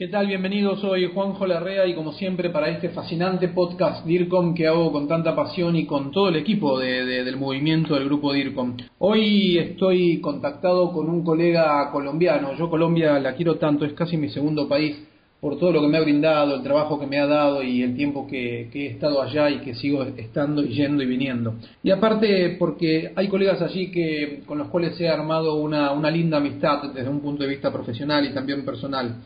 ¿Qué tal? Bienvenidos, soy Juanjo Larrea y como siempre para este fascinante podcast DIRCOM que hago con tanta pasión y con todo el equipo del movimiento del grupo DIRCOM. Hoy estoy contactado con un colega colombiano, yo Colombia la quiero tanto, es casi mi segundo país por todo lo que me ha brindado, el trabajo que me ha dado y el tiempo que, he estado allá y que sigo estando y yendo y viniendo. Y aparte porque hay colegas allí que, con los cuales he armado una, una linda amistad desde un punto de vista profesional y también personal.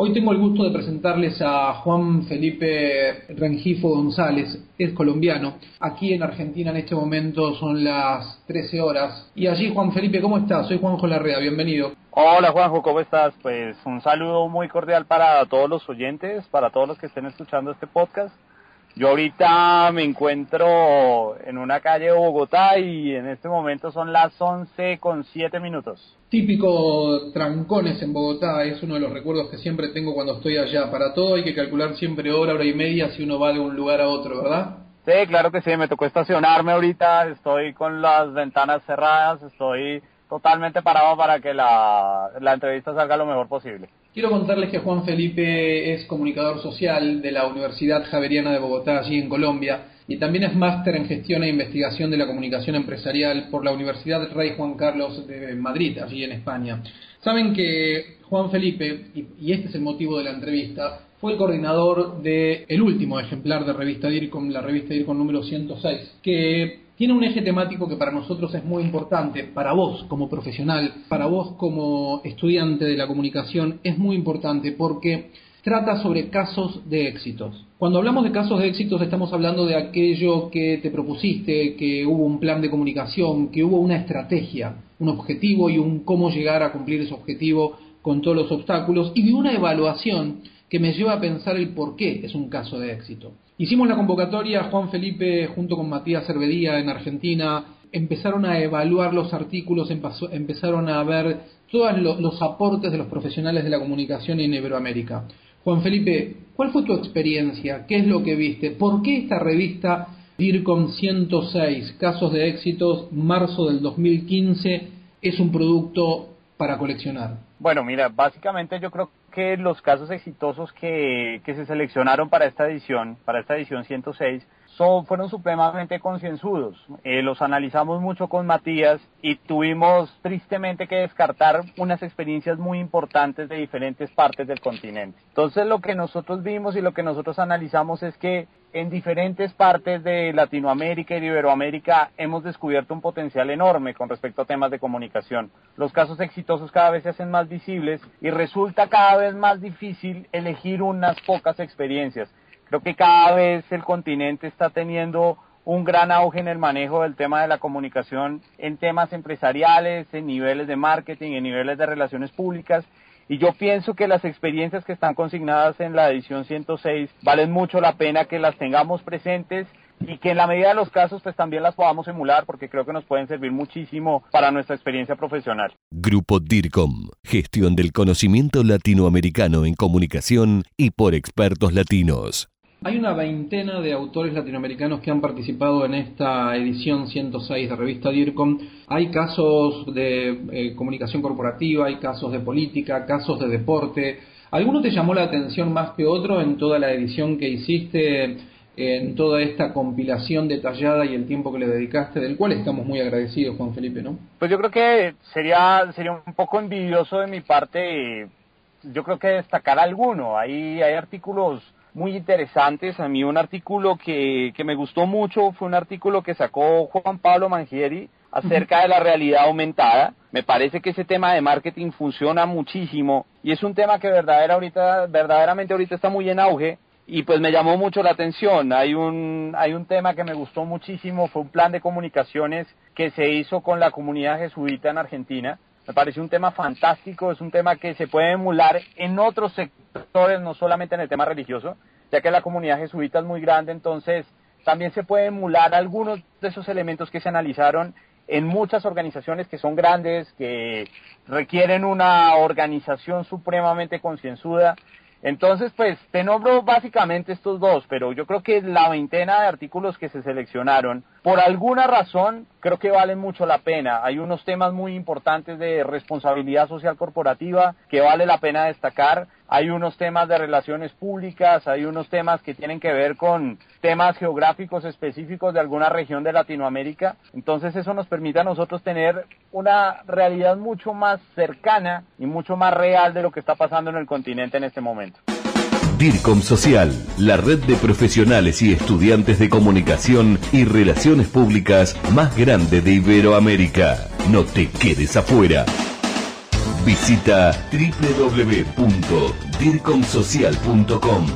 Hoy tengo el gusto de presentarles a Juan Felipe Rengifo González, es colombiano. Aquí en Argentina en este momento son las 13 horas. Y allí, Juan Felipe, ¿cómo estás? Soy Juanjo Larrea, bienvenido. Hola Juanjo, ¿cómo estás? Pues un saludo muy cordial para todos los oyentes, para todos los que estén escuchando este podcast. Yo ahorita me encuentro en una calle de Bogotá y en este momento son las 11 con 7 minutos. Típico trancones en Bogotá, es uno de los recuerdos que siempre tengo cuando estoy allá. Para todo hay que calcular siempre hora, hora y media si uno va de un lugar a otro, ¿verdad? Sí, claro que sí, me tocó estacionarme ahorita, estoy con las ventanas cerradas, estoy totalmente parado para que la, la entrevista salga lo mejor posible. Quiero contarles que Juan Felipe es comunicador social de la Universidad Javeriana de Bogotá, allí en Colombia, y también es máster en gestión e investigación de la comunicación empresarial por la Universidad Rey Juan Carlos de Madrid, allí en España. Saben que Juan Felipe, y este es el motivo de la entrevista, fue el coordinador del el último ejemplar de revista DIRCOM, la revista DIRCOM número 106, que tiene un eje temático que para nosotros es muy importante, para vos como profesional, para vos como estudiante de la comunicación, es muy importante porque trata sobre casos de éxitos. Cuando hablamos de casos de éxitos estamos hablando de aquello que te propusiste, que hubo un plan de comunicación, que hubo una estrategia, un objetivo y un cómo llegar a cumplir ese objetivo con todos los obstáculos y de una evaluación que me lleva a pensar el por qué es un caso de éxito. Hicimos la convocatoria, Juan Felipe junto con Matías Cervedía en Argentina, empezaron a evaluar los artículos, empezaron a ver todos los aportes de los profesionales de la comunicación en Iberoamérica. Juan Felipe, ¿cuál fue tu experiencia? ¿Qué es lo que viste? ¿Por qué esta revista DIRCOM 106, Casos de Éxitos, marzo del 2015, es un producto para coleccionar? Bueno, mira, básicamente yo creo que los casos exitosos que, que se seleccionaron para esta edición, para esta edición 106, son, fueron supremamente concienzudos. Eh, los analizamos mucho con Matías y tuvimos tristemente que descartar unas experiencias muy importantes de diferentes partes del continente. Entonces lo que nosotros vimos y lo que nosotros analizamos es que en diferentes partes de Latinoamérica y de Iberoamérica hemos descubierto un potencial enorme con respecto a temas de comunicación. Los casos exitosos cada vez se hacen más visibles y resulta cada vez más difícil elegir unas pocas experiencias. Creo que cada vez el continente está teniendo un gran auge en el manejo del tema de la comunicación en temas empresariales, en niveles de marketing, en niveles de relaciones públicas. Y yo pienso que las experiencias que están consignadas en la edición 106 valen mucho la pena que las tengamos presentes y que en la medida de los casos pues también las podamos emular porque creo que nos pueden servir muchísimo para nuestra experiencia profesional. Grupo DIRCOM, gestión del conocimiento latinoamericano en comunicación y por expertos latinos. Hay una veintena de autores latinoamericanos que han participado en esta edición 106 de revista DIRCOM. Hay casos de eh, comunicación corporativa, hay casos de política, casos de deporte. ¿Alguno te llamó la atención más que otro en toda la edición que hiciste, en toda esta compilación detallada y el tiempo que le dedicaste, del cual estamos muy agradecidos, Juan Felipe, ¿no? Pues yo creo que sería, sería un poco envidioso de mi parte, yo creo que destacar alguno. Hay, hay artículos muy interesantes. A mí un artículo que, que me gustó mucho fue un artículo que sacó Juan Pablo Mangieri acerca de la realidad aumentada. Me parece que ese tema de marketing funciona muchísimo y es un tema que verdadera ahorita, verdaderamente ahorita está muy en auge y pues me llamó mucho la atención. Hay un, hay un tema que me gustó muchísimo, fue un plan de comunicaciones que se hizo con la comunidad jesuita en Argentina me parece un tema fantástico, es un tema que se puede emular en otros sectores, no solamente en el tema religioso. ya que la comunidad jesuita es muy grande, entonces también se puede emular algunos de esos elementos que se analizaron en muchas organizaciones que son grandes, que requieren una organización supremamente concienzuda. Entonces, pues, te nombro básicamente estos dos, pero yo creo que la veintena de artículos que se seleccionaron, por alguna razón, creo que valen mucho la pena. Hay unos temas muy importantes de responsabilidad social corporativa que vale la pena destacar hay unos temas de relaciones públicas, hay unos temas que tienen que ver con temas geográficos específicos de alguna región de Latinoamérica. Entonces eso nos permite a nosotros tener una realidad mucho más cercana y mucho más real de lo que está pasando en el continente en este momento. DIRCOM Social, la red de profesionales y estudiantes de comunicación y relaciones públicas más grande de Iberoamérica. No te quedes afuera. Visita www.dircomsocial.com.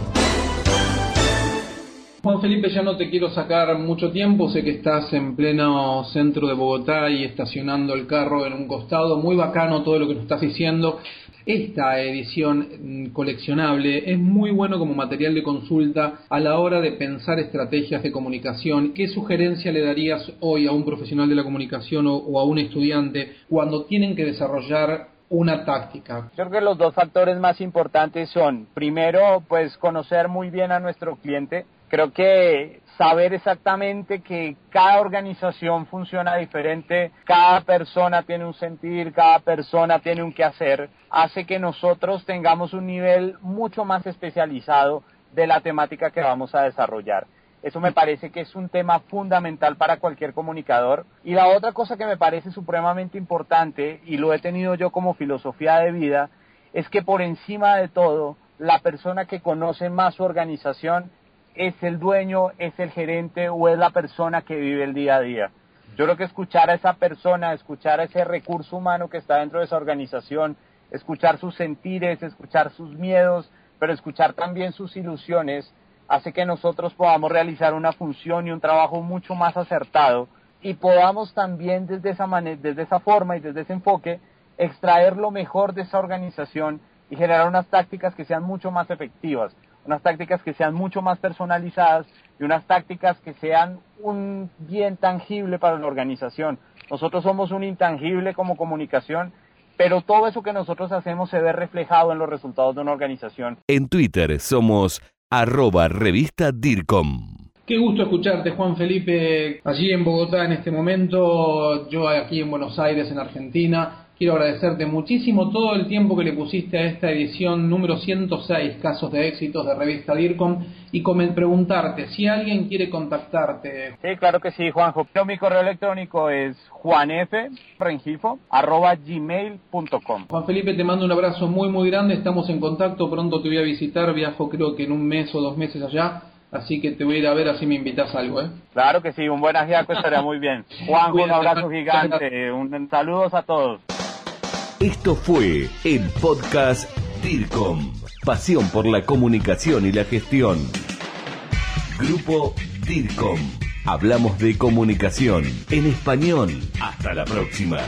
Juan Felipe, ya no te quiero sacar mucho tiempo, sé que estás en pleno centro de Bogotá y estacionando el carro en un costado, muy bacano todo lo que nos estás diciendo. Esta edición mm, coleccionable es muy bueno como material de consulta a la hora de pensar estrategias de comunicación. ¿Qué sugerencia le darías hoy a un profesional de la comunicación o, a un estudiante cuando tienen que desarrollar una táctica? Creo que los dos factores más importantes son, primero, pues conocer muy bien a nuestro cliente. Creo que saber exactamente que cada organización funciona diferente, cada persona tiene un sentir, cada persona tiene un quehacer, hace que nosotros tengamos un nivel mucho más especializado de la temática que vamos a desarrollar. Eso me parece que es un tema fundamental para cualquier comunicador. Y la otra cosa que me parece supremamente importante, y lo he tenido yo como filosofía de vida, es que por encima de todo, la persona que conoce más su organización es el dueño, es el gerente o es la persona que vive el día a día. Yo creo que escuchar a esa persona, escuchar a ese recurso humano que está dentro de esa organización, escuchar sus sentires, escuchar sus miedos, pero escuchar también sus ilusiones, hace que nosotros podamos realizar una función y un trabajo mucho más acertado y podamos también desde esa desde esa forma y desde ese enfoque extraer lo mejor de esa organización y generar unas tácticas que sean mucho más efectivas, unas tácticas que sean mucho más personalizadas y unas tácticas que sean un bien tangible para la organización. Nosotros somos un intangible como comunicación, pero todo eso que nosotros hacemos se ve reflejado en los resultados de una organización. En Twitter somos arroba. Qué gusto escucharte, Juan Felipe, allí en Bogotá en este momento, yo aquí en Buenos Aires, en Argentina. Quiero agradecerte muchísimo todo el tiempo que le pusiste a esta edición número 106, Casos de Éxitos de Revista DIRCOM, y preguntarte si alguien quiere contactarte. Sí, claro que sí, Juanjo. mi correo electrónico es juanfrengifo.gmail.com Juan Felipe, te mando un abrazo muy, muy grande. Estamos en contacto. Pronto te voy a visitar. Viajo creo que en un mes o dos meses allá. Así que te voy a ir a ver así me invitas algo, ¿eh? Claro que sí, un buen ajiaco estaría muy bien. Juanjo, un abrazo gigante. Un, saludos a todos. Esto fue el podcast DIRCOM. Pasión por la comunicación y la gestión. Grupo DIRCOM. Hablamos de comunicación en español. Hasta la próxima.